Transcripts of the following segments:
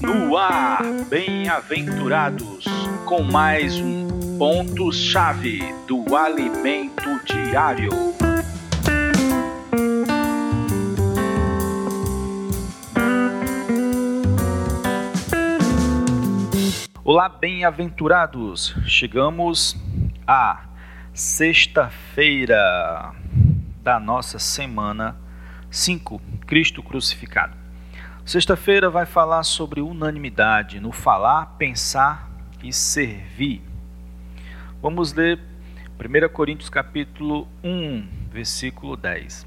No ar, bem-aventurados, com mais um ponto-chave do alimento diário. Olá, bem-aventurados! Chegamos à sexta-feira da nossa semana 5, Cristo crucificado. Sexta-feira vai falar sobre unanimidade no falar, pensar e servir. Vamos ler 1 Coríntios capítulo 1, versículo 10.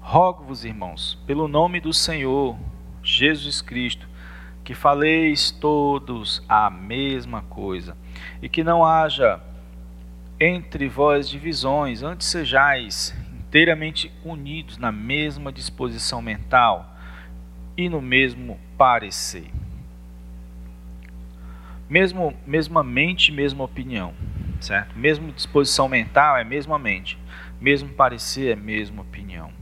Rogo-vos, irmãos, pelo nome do Senhor Jesus Cristo, que faleis todos a mesma coisa, e que não haja entre vós divisões, antes sejais inteiramente unidos na mesma disposição mental e no mesmo parecer. Mesmo, mesma mente, mesma opinião, certo? Mesmo disposição mental é mesma mente, mesmo parecer é mesma opinião.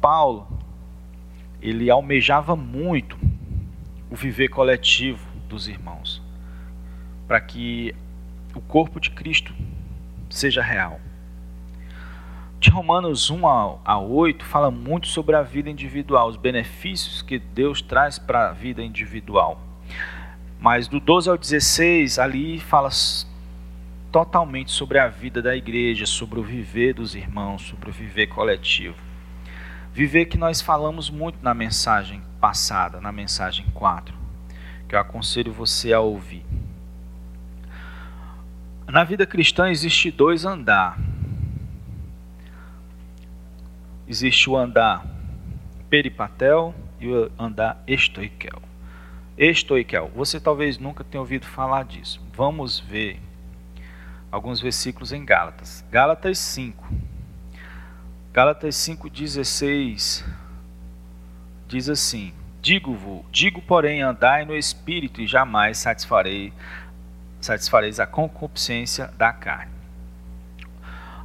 Paulo, ele almejava muito o viver coletivo dos irmãos, para que o corpo de Cristo seja real. De Romanos 1 a 8 fala muito sobre a vida individual, os benefícios que Deus traz para a vida individual. Mas do 12 ao 16 ali fala totalmente sobre a vida da igreja, sobre o viver dos irmãos, sobre o viver coletivo. Viver que nós falamos muito na mensagem passada, na mensagem 4, que eu aconselho você a ouvir. Na vida cristã existe dois andar existe o andar peripatel e o andar estoiquel. Estoiquel, você talvez nunca tenha ouvido falar disso. Vamos ver alguns versículos em Gálatas. Gálatas 5. Gálatas 5:16 diz assim: Digo-vos, digo porém, andai no espírito e jamais satisfarei satisfareis a concupiscência da carne.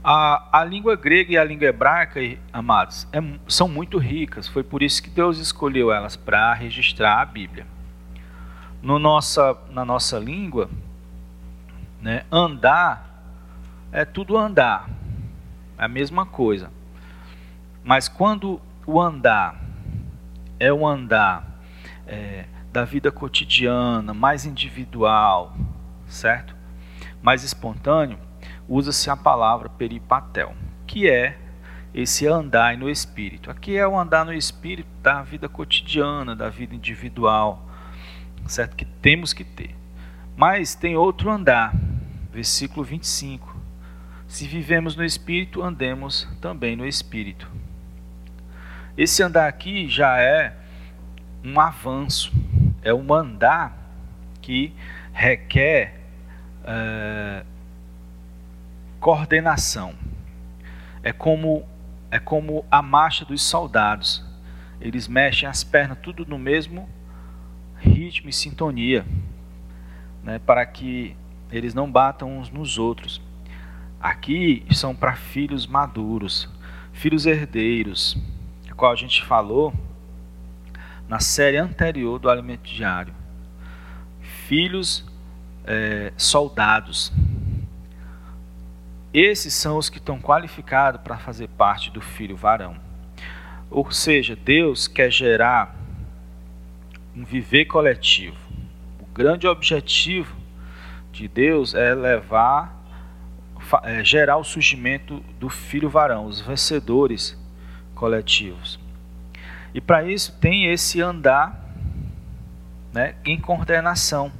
A, a língua grega e a língua hebraica, amados, é, são muito ricas. Foi por isso que Deus escolheu elas para registrar a Bíblia. No nossa, na nossa língua, né, andar é tudo andar, é a mesma coisa. Mas quando o andar é o andar é, da vida cotidiana, mais individual, certo? Mais espontâneo, usa-se a palavra peripatel, que é esse andar no espírito. Aqui é o andar no espírito da vida cotidiana, da vida individual, certo? Que temos que ter. Mas tem outro andar, versículo 25. Se vivemos no espírito, andemos também no espírito. Esse andar aqui já é um avanço, é um andar que requer uh, coordenação. É como é como a marcha dos soldados. Eles mexem as pernas tudo no mesmo ritmo e sintonia, né, para que eles não batam uns nos outros. Aqui são para filhos maduros, filhos herdeiros, qual a gente falou na série anterior do Alimento Diário. Filhos é, soldados, esses são os que estão qualificados para fazer parte do filho varão. Ou seja, Deus quer gerar um viver coletivo. O grande objetivo de Deus é levar, é gerar o surgimento do filho varão, os vencedores coletivos. E para isso tem esse andar né, em coordenação,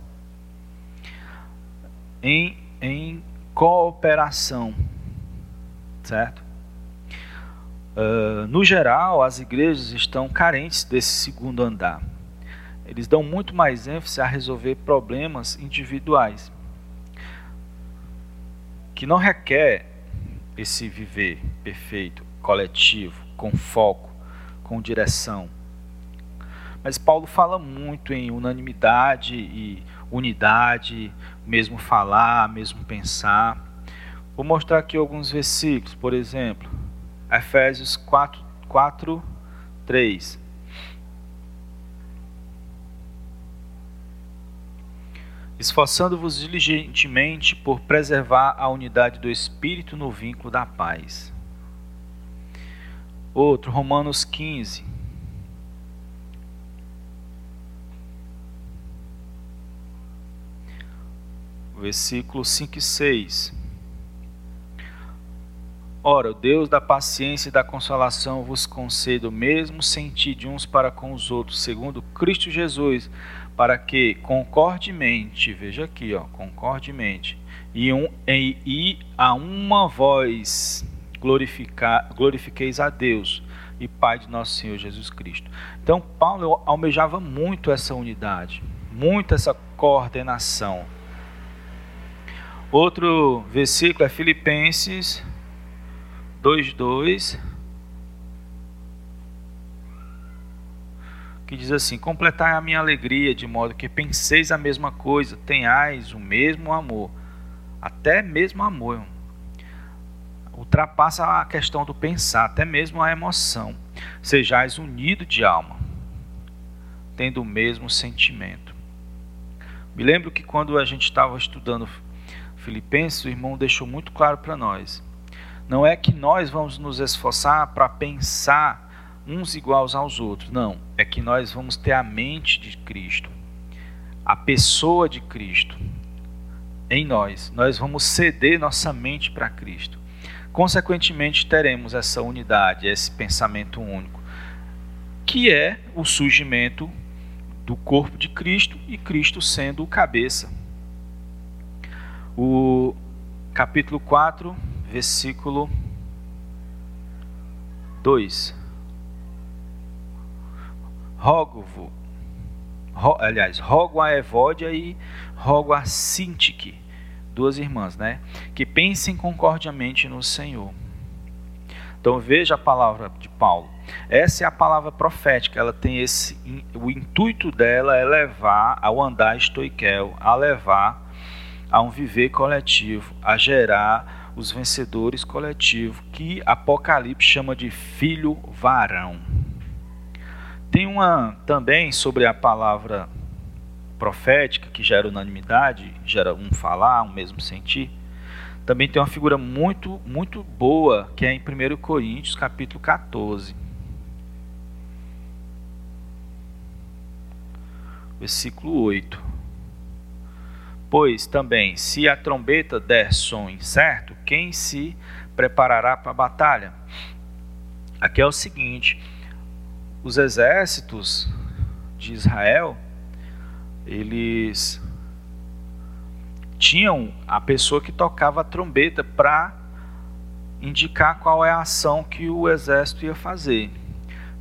em, em cooperação, certo? Uh, no geral, as igrejas estão carentes desse segundo andar. Eles dão muito mais ênfase a resolver problemas individuais, que não requer esse viver perfeito, coletivo, com foco, com direção. Mas Paulo fala muito em unanimidade e unidade, mesmo falar, mesmo pensar. Vou mostrar aqui alguns versículos, por exemplo, Efésios 4, 4 3. Esforçando-vos diligentemente por preservar a unidade do Espírito no vínculo da paz. Outro, Romanos 15. Versículos 5 e 6. Ora, o Deus da paciência e da consolação vos conceda o mesmo sentir de uns para com os outros, segundo Cristo Jesus, para que concordemente, veja aqui, ó, concordemente, e, um, e, e a uma voz glorificar, glorifiqueis a Deus e Pai de nosso Senhor Jesus Cristo. Então, Paulo almejava muito essa unidade, muito essa coordenação. Outro versículo é Filipenses 2:2 que diz assim: Completai a minha alegria de modo que penseis a mesma coisa, tenhais o mesmo amor, até mesmo amor. Ultrapassa a questão do pensar, até mesmo a emoção. Sejais unidos de alma, tendo o mesmo sentimento. Me lembro que quando a gente estava estudando Filipenses, o irmão deixou muito claro para nós não é que nós vamos nos esforçar para pensar uns iguais aos outros. Não, é que nós vamos ter a mente de Cristo, a pessoa de Cristo em nós. Nós vamos ceder nossa mente para Cristo. Consequentemente, teremos essa unidade, esse pensamento único, que é o surgimento do corpo de Cristo e Cristo sendo o cabeça. O capítulo 4 versículo 2. Rogo-vos, ro, aliás, rogo a Evódia e rogo a Sintique, duas irmãs, né? Que pensem concordiamente no Senhor. Então veja a palavra de Paulo. Essa é a palavra profética. Ela tem esse, o intuito dela é levar ao andar estoiquel, a levar a um viver coletivo, a gerar os vencedores coletivos, que Apocalipse chama de filho varão. Tem uma também sobre a palavra profética, que gera unanimidade, gera um falar, um mesmo sentir. Também tem uma figura muito, muito boa, que é em 1 Coríntios, capítulo 14. Versículo 8. Pois também, se a trombeta der som incerto, quem se preparará para a batalha? Aqui é o seguinte: os exércitos de Israel, eles tinham a pessoa que tocava a trombeta para indicar qual é a ação que o exército ia fazer.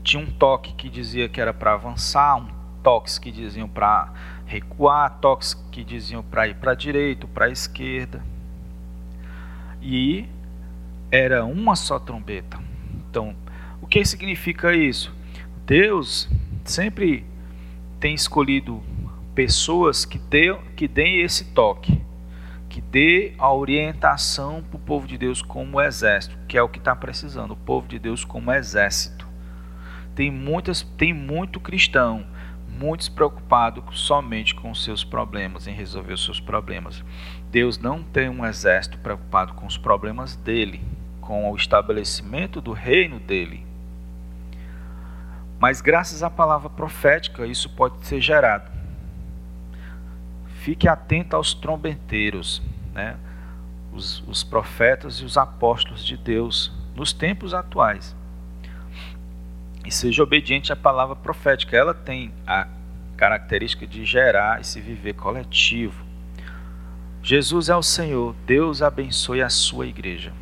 Tinha um toque que dizia que era para avançar, um toques que diziam para recuar, toques que diziam para ir para a direita, para a esquerda. E era uma só trombeta. Então, o que significa isso? Deus sempre tem escolhido pessoas que, dê, que deem esse toque, que dê a orientação para o povo de Deus como exército, que é o que está precisando, o povo de Deus como exército. Tem, muitas, tem muito cristão muitos preocupados somente com os seus problemas, em resolver os seus problemas. Deus não tem um exército preocupado com os problemas dele, com o estabelecimento do reino dele. Mas graças à palavra profética, isso pode ser gerado. Fique atento aos trombeteiros, né? os, os profetas e os apóstolos de Deus nos tempos atuais e seja obediente à palavra profética. Ela tem a característica de gerar esse viver coletivo. Jesus é o Senhor. Deus abençoe a sua igreja.